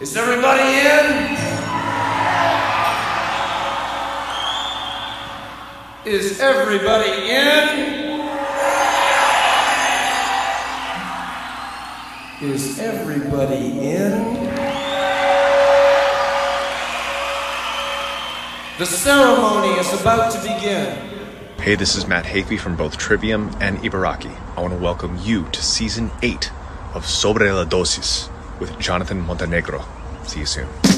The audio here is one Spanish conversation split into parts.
Is everybody in? Is everybody in? Is everybody in? The ceremony is about to begin. Hey, this is Matt Hafey from both Trivium and Ibaraki. I want to welcome you to season 8 of Sobre la Dosis with Jonathan Montenegro. See you soon.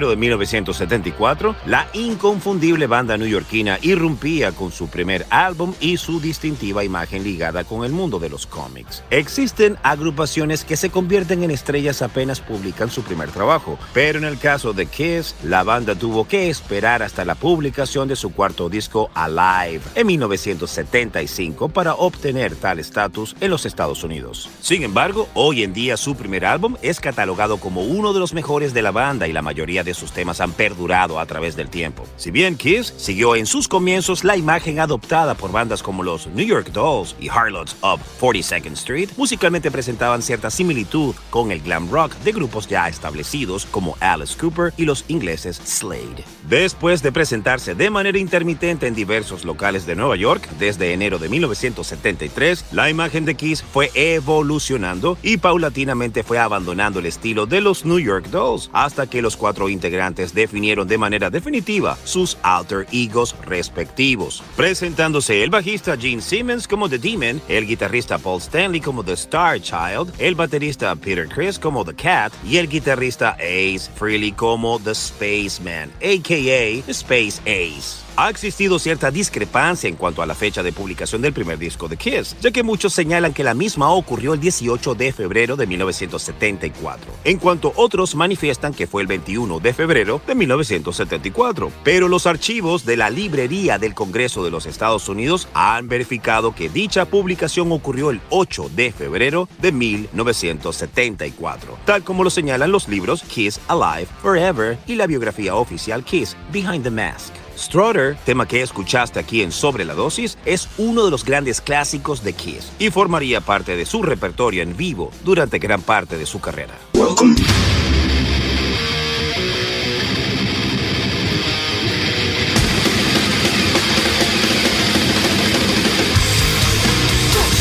Febrero de 1974, la inconfundible banda neoyorquina irrumpía con su primer álbum y su distintiva imagen ligada con el mundo de los cómics. Existen agrupaciones que se convierten en estrellas apenas publican su primer trabajo, pero en el caso de Kiss, la banda tuvo que esperar hasta la publicación de su cuarto disco Alive en 1975 para obtener tal estatus en los Estados Unidos. Sin embargo, hoy en día su primer álbum es catalogado como uno de los mejores de la banda y la mayoría de sus temas han perdurado a través del tiempo. Si bien Kiss siguió en sus comienzos la imagen adoptada por bandas como los New York Dolls y Harlots of 42nd Street, musicalmente presentaban cierta similitud con el glam rock de grupos ya establecidos como Alice Cooper y los ingleses Slade. Después de presentarse de manera intermitente en diversos locales de Nueva York desde enero de 1973, la imagen de Kiss fue evolucionando y paulatinamente fue abandonando el estilo de los New York Dolls hasta que los cuatro integrantes definieron de manera definitiva sus alter egos respectivos, presentándose el bajista Gene Simmons como The Demon, el guitarrista Paul Stanley como The Star Child, el baterista Peter Criss como The Cat y el guitarrista Ace Frehley como The Spaceman, aka Space Ace. Ha existido cierta discrepancia en cuanto a la fecha de publicación del primer disco de Kiss, ya que muchos señalan que la misma ocurrió el 18 de febrero de 1974, en cuanto otros manifiestan que fue el 21 de febrero de 1974. Pero los archivos de la Librería del Congreso de los Estados Unidos han verificado que dicha publicación ocurrió el 8 de febrero de 1974, tal como lo señalan los libros Kiss Alive Forever y la biografía oficial Kiss Behind the Mask. Strutter, tema que escuchaste aquí en Sobre la Dosis, es uno de los grandes clásicos de Kiss y formaría parte de su repertorio en vivo durante gran parte de su carrera.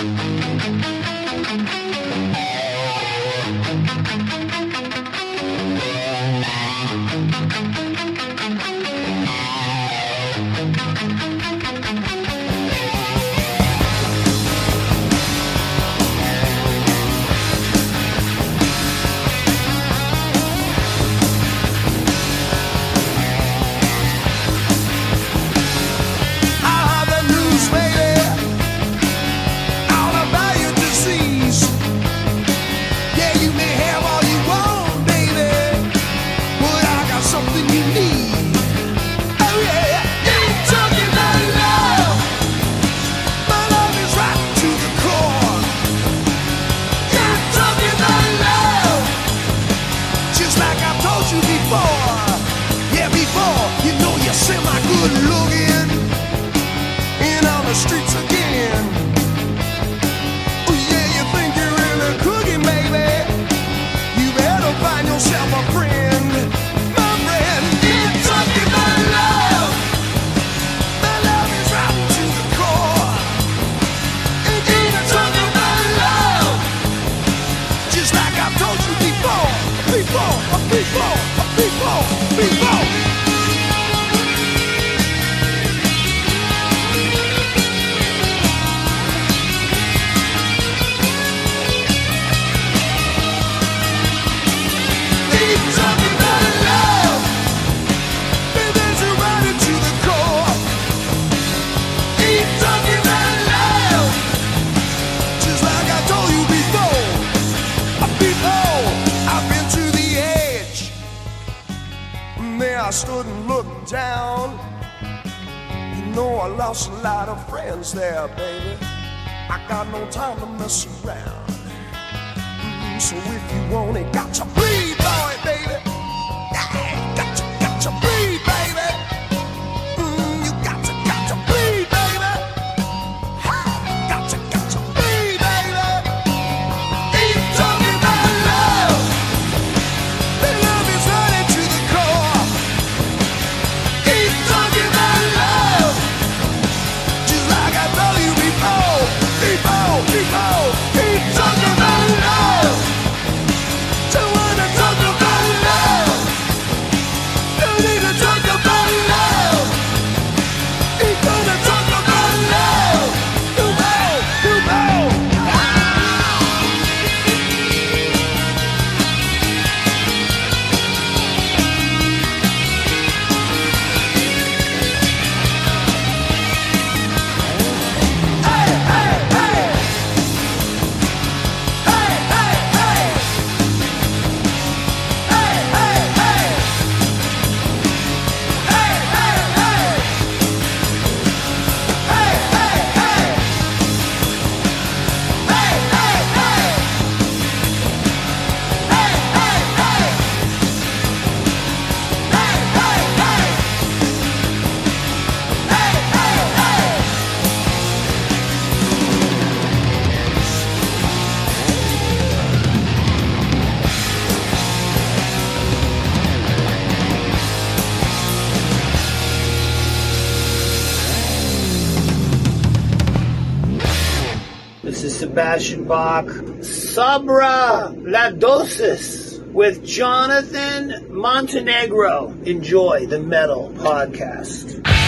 I Bashenbach, Sabra Ladosis with Jonathan Montenegro. Enjoy the metal podcast.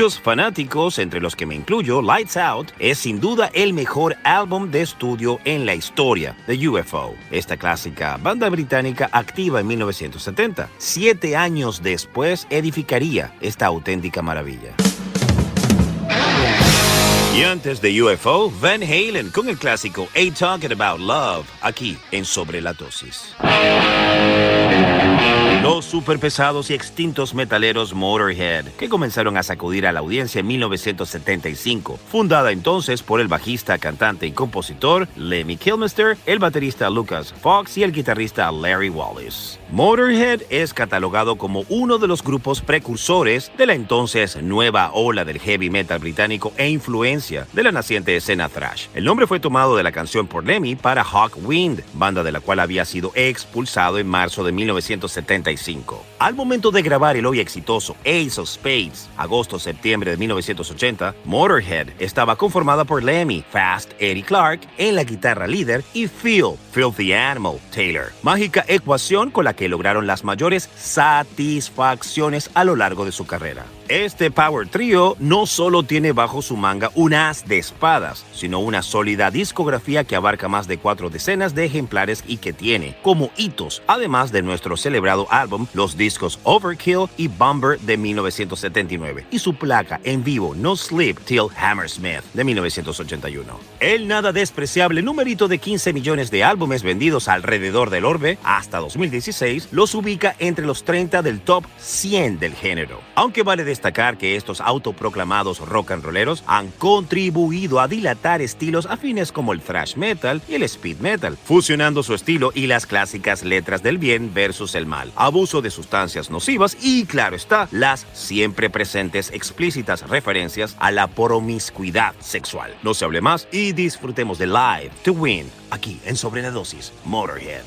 muchos fanáticos, entre los que me incluyo, Lights Out es sin duda el mejor álbum de estudio en la historia de UFO. Esta clásica banda británica activa en 1970, siete años después edificaría esta auténtica maravilla. Y antes de UFO, Van Halen con el clásico A Talking About Love, aquí en Sobre la Dosis. Los superpesados y extintos metaleros Motorhead, que comenzaron a sacudir a la audiencia en 1975, fundada entonces por el bajista, cantante y compositor Lemmy Kilmister, el baterista Lucas Fox y el guitarrista Larry Wallace. Motorhead es catalogado como uno de los grupos precursores de la entonces nueva ola del heavy metal británico e influencia de la naciente escena thrash. El nombre fue tomado de la canción por Lemmy para Hawkwind, banda de la cual había sido expulsado en marzo de 1975. Al momento de grabar el hoy exitoso Ace of Spades, agosto-septiembre de 1980, Motorhead estaba conformada por Lemmy, Fast Eddie Clark en la guitarra líder y Phil, Filthy Animal Taylor. Mágica ecuación con la que lograron las mayores satisfacciones a lo largo de su carrera. Este Power Trio no solo tiene bajo su manga un as de espadas, sino una sólida discografía que abarca más de cuatro decenas de ejemplares y que tiene como hitos, además de nuestro celebrado álbum, los discos Overkill y Bomber de 1979 y su placa en vivo No Sleep Till Hammersmith de 1981. El nada despreciable numerito de 15 millones de álbumes vendidos alrededor del orbe hasta 2016 los ubica entre los 30 del top 100 del género. Aunque vale destacar que estos autoproclamados rock and rolleros han contribuido a dilatar estilos afines como el thrash metal y el speed metal, fusionando su estilo y las clásicas letras del bien versus el mal, abuso de sustancias nocivas y, claro está, las siempre presentes explícitas referencias a la promiscuidad sexual. No se hable más y disfrutemos de Live to Win aquí en Sobre la Dosis Motorhead.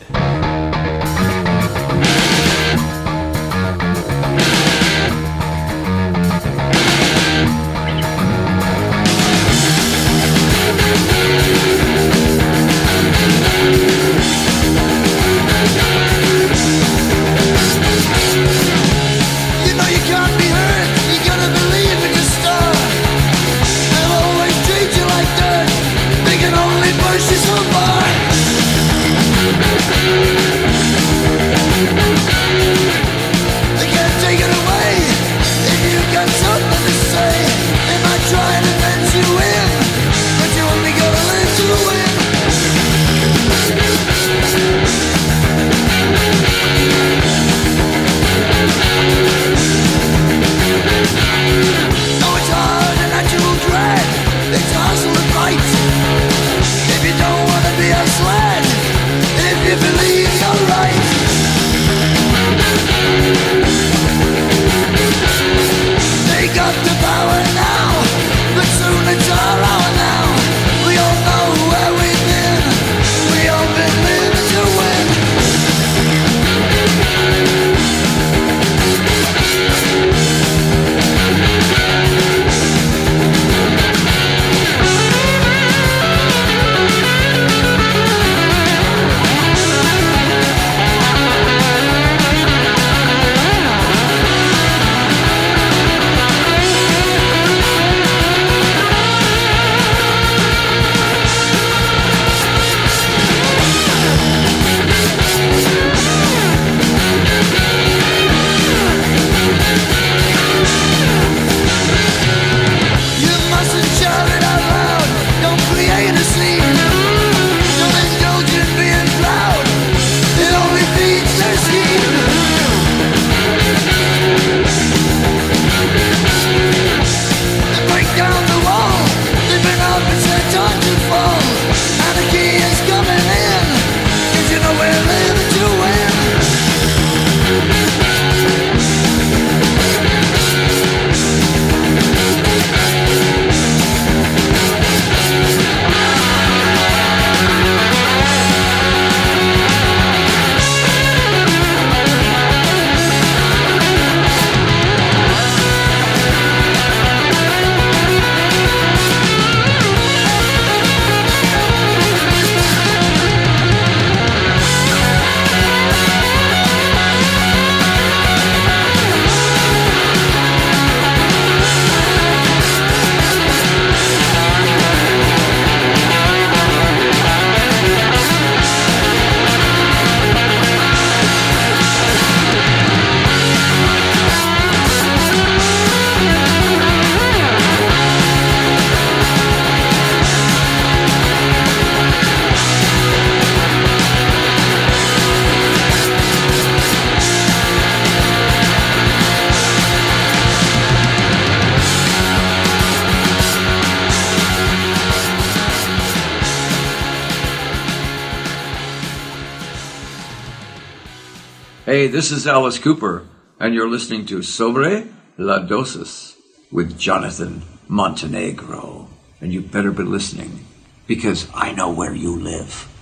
Hey, this is Alice Cooper, and you're listening to Sobre la Dosis with Jonathan Montenegro. And you better be listening, because I know where you live.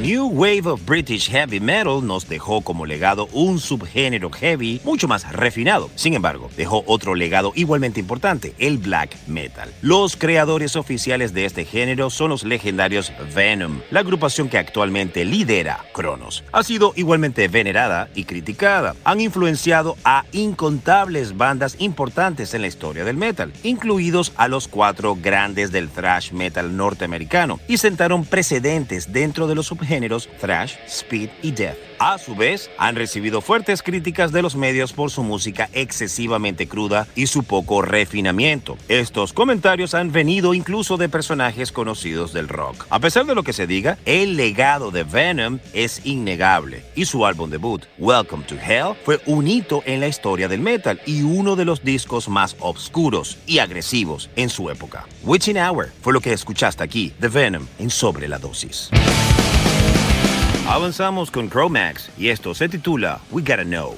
New Wave of British Heavy Metal nos dejó como legado un subgénero heavy mucho más refinado. Sin embargo, dejó otro legado igualmente importante, el black metal. Los creadores oficiales de este género son los legendarios Venom, la agrupación que actualmente lidera Kronos. Ha sido igualmente venerada y criticada. Han influenciado a incontables bandas importantes en la historia del metal, incluidos a los cuatro grandes del thrash metal norteamericano, y sentaron precedentes dentro de los subgéneros thrash, speed y death. A su vez, han recibido fuertes críticas de los medios por su música excesivamente cruda y su poco refinamiento. Estos comentarios han venido incluso de personajes conocidos del rock. A pesar de lo que se diga, el legado de Venom es innegable y su álbum debut, Welcome to Hell, fue un hito en la historia del metal y uno de los discos más oscuros y agresivos en su época. Witching Hour fue lo que escuchaste aquí de Venom en Sobre la Dosis. Avanzamos con Chromax y esto se titula We Gotta Know.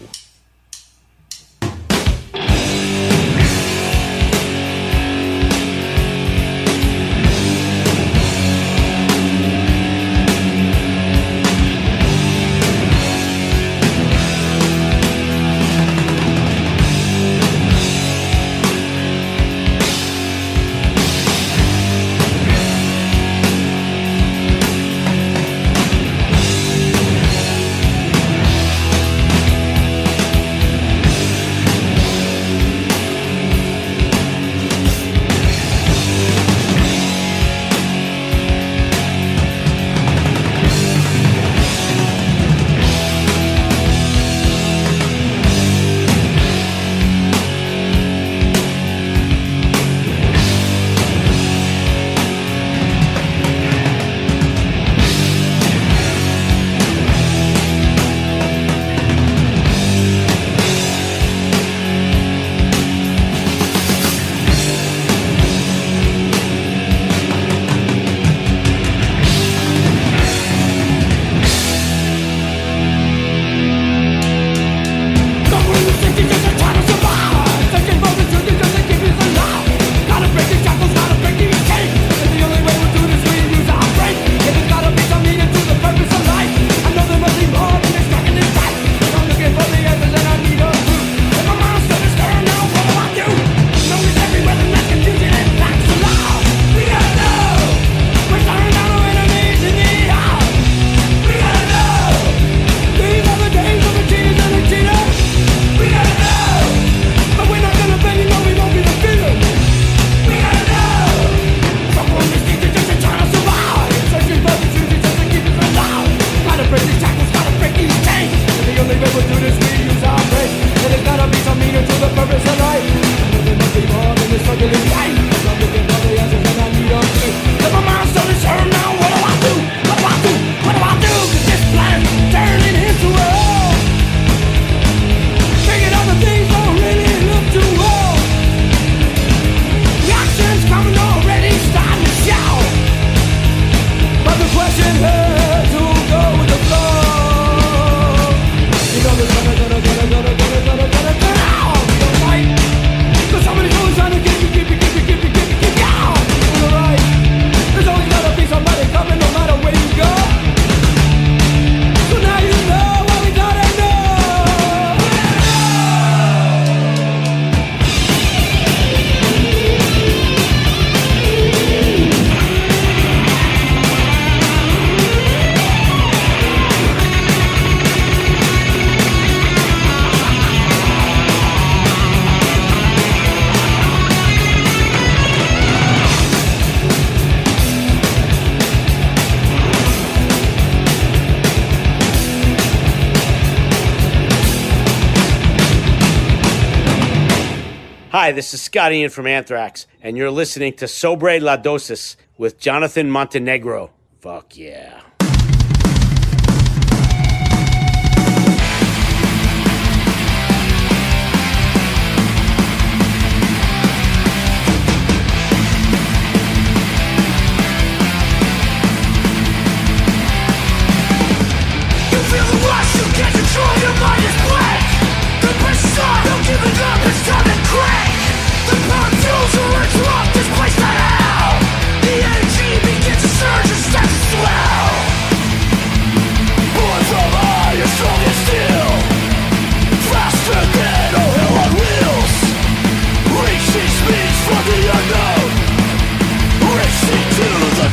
Hi, this is Scott Ian from Anthrax, and you're listening to Sobre La Dosis with Jonathan Montenegro. Fuck yeah.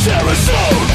The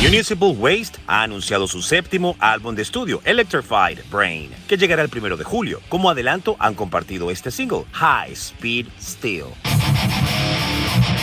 Municipal Waste ha anunciado su séptimo álbum de estudio, Electrified Brain, que llegará el primero de julio. Como adelanto, han compartido este single, High Speed Steel.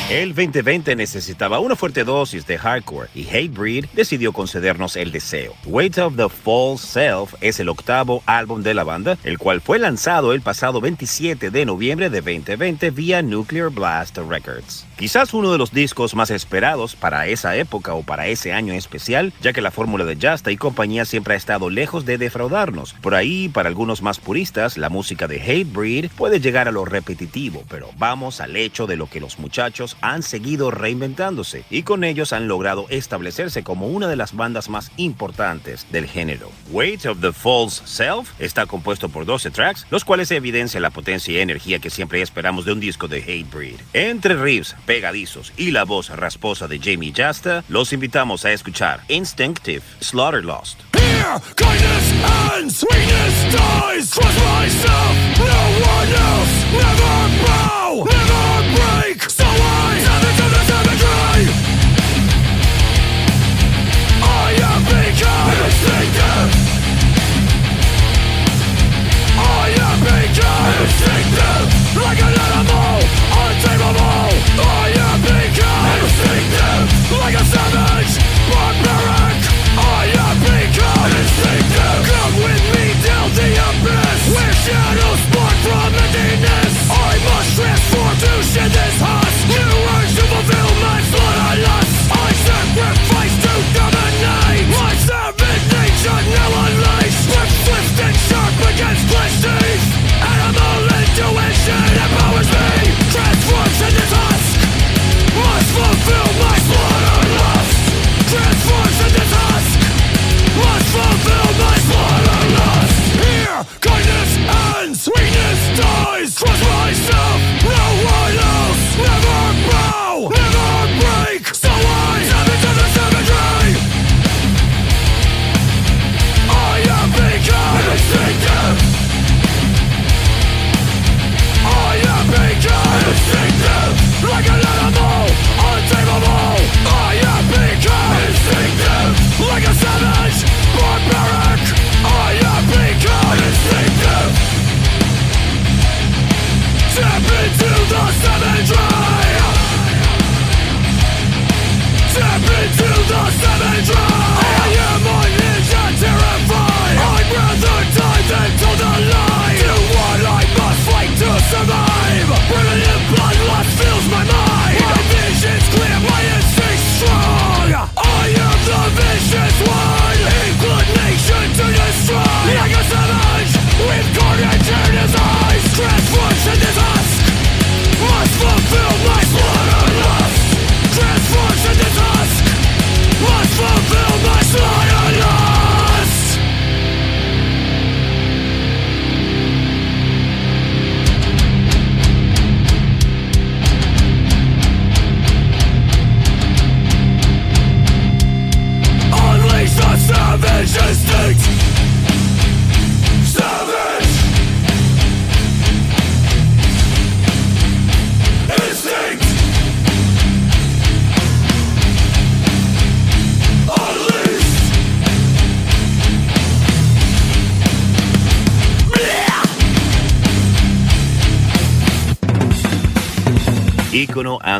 El 2020 necesitaba una fuerte dosis de hardcore y Hatebreed decidió concedernos el deseo. Weight of the False Self es el octavo álbum de la banda, el cual fue lanzado el pasado 27 de noviembre de 2020 vía Nuclear Blast Records. Quizás uno de los discos más esperados para esa época o para ese año especial, ya que la fórmula de Justa y compañía siempre ha estado lejos de defraudarnos. Por ahí, para algunos más puristas, la música de Hatebreed puede llegar a lo repetitivo, pero vamos al hecho de lo que los muchachos han seguido reinventándose y con ellos han logrado establecerse como una de las bandas más importantes del género. Weight of the False Self está compuesto por 12 tracks, los cuales evidencian la potencia y energía que siempre esperamos de un disco de Hatebreed. Entre riffs pegadizos y la voz rasposa de Jamie Justa, los invitamos a escuchar Instinctive Slaughterlost. Here, kindness ends, weakness dies. Trust myself, no one else. Never bow, never break. So I seven to the cemetery. I am become instinctive. I am become instinctive,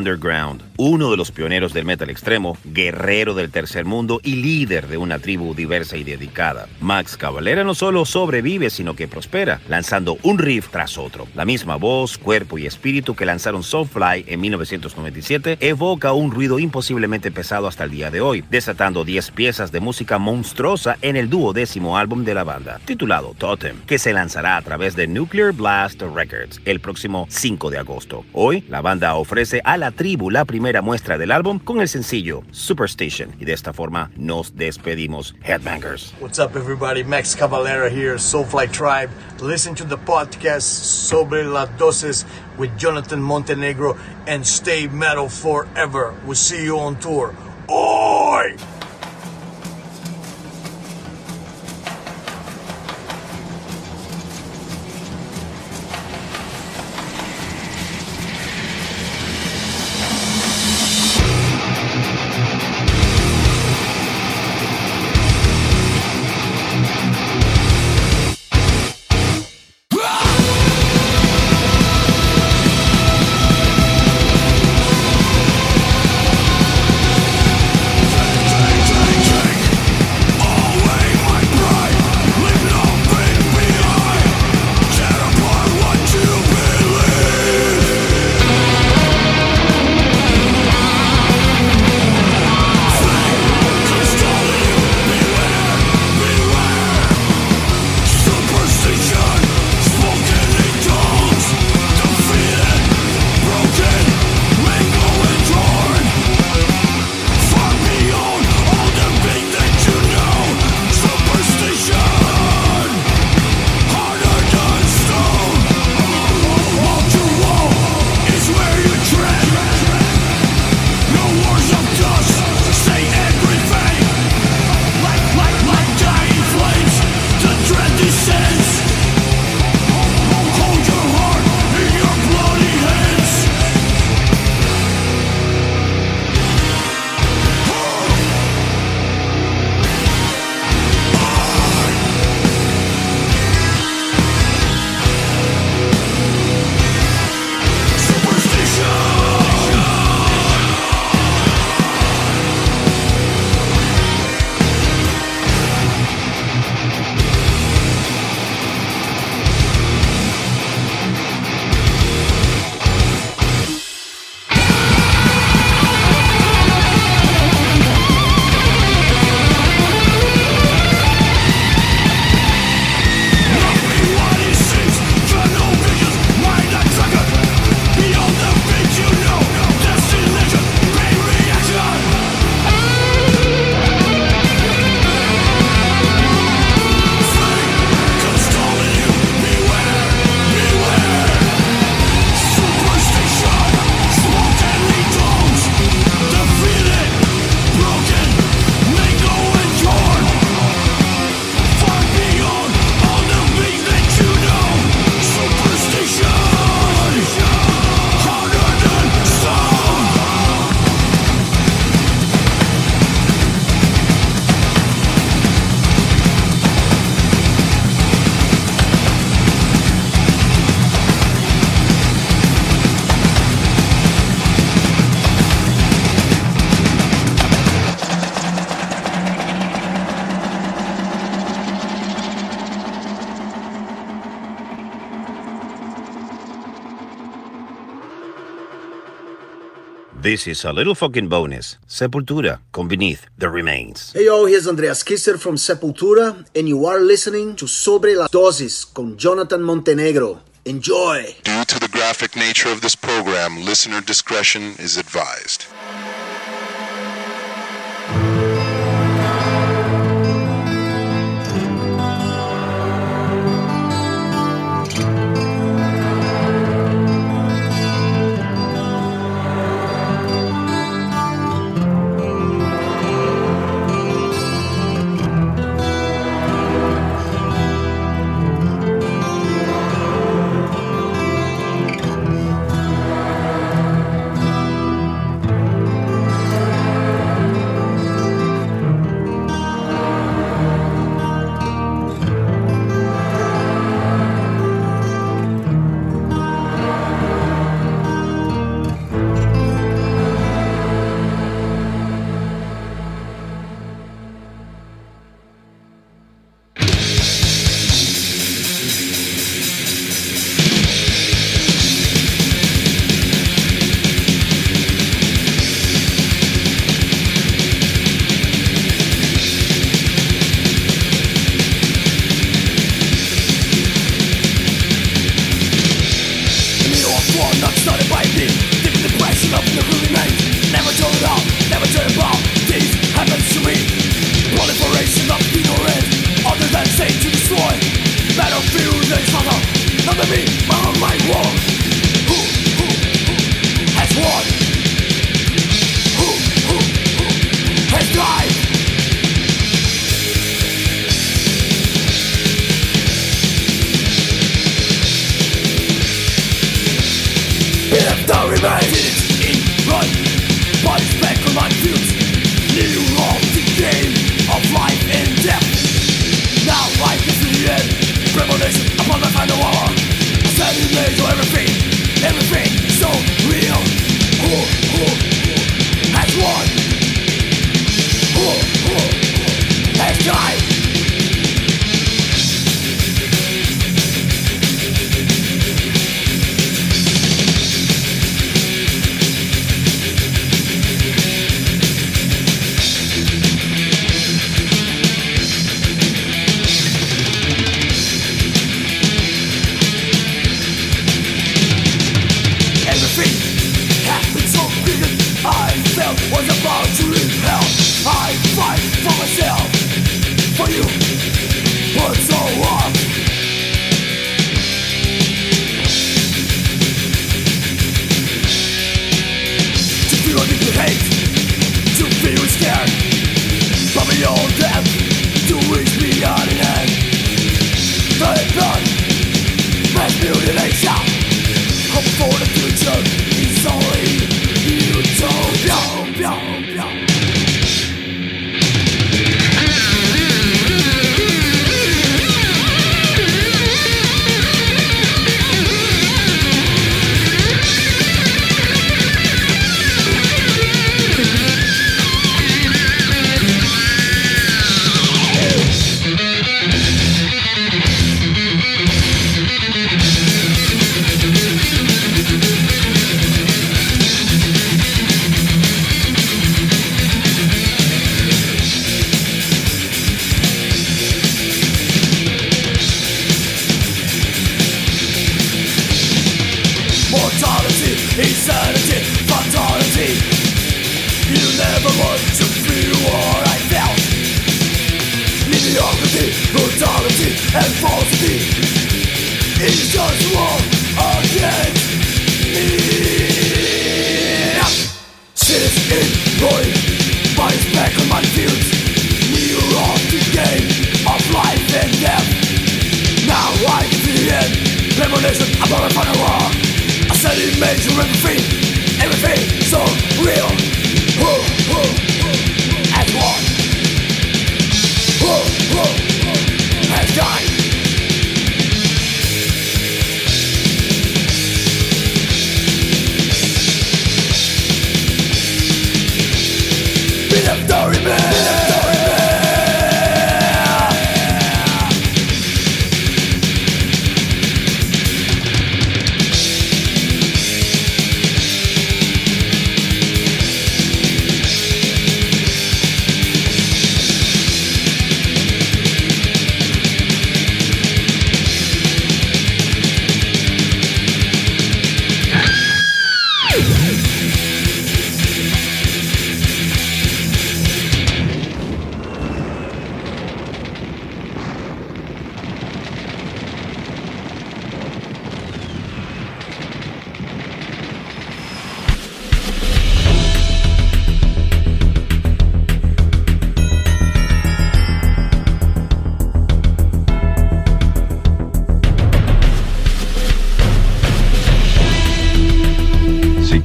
underground, uno de los pioneros del metal extremo, guerrero del tercer mundo y líder de una tribu diversa y dedicada. Max Cavalera no solo sobrevive, sino que prospera, lanzando un riff tras otro. La misma voz, cuerpo y espíritu que lanzaron Soulfly en 1997 evoca un ruido imposiblemente pesado hasta el día de hoy, desatando 10 piezas de música monstruosa en el duodécimo álbum de la banda, titulado Totem, que se lanzará a través de Nuclear Blast Records el próximo 5 de agosto. Hoy, la banda ofrece a la tribu la primera muestra del álbum con el sencillo Superstation y de esta forma nos despedimos, Headbangers. What's up, everybody? Max Cavalera here, Soulfly Tribe. Listen to the podcast Sobre las Dosis with Jonathan Montenegro and stay metal forever. We'll see you on tour. Oi! This is a little fucking bonus. Sepultura con Beneath the Remains. Hey yo, here's Andreas Kisser from Sepultura, and you are listening to Sobre la Dosis con Jonathan Montenegro. Enjoy! Due to the graphic nature of this program, listener discretion is advised. life.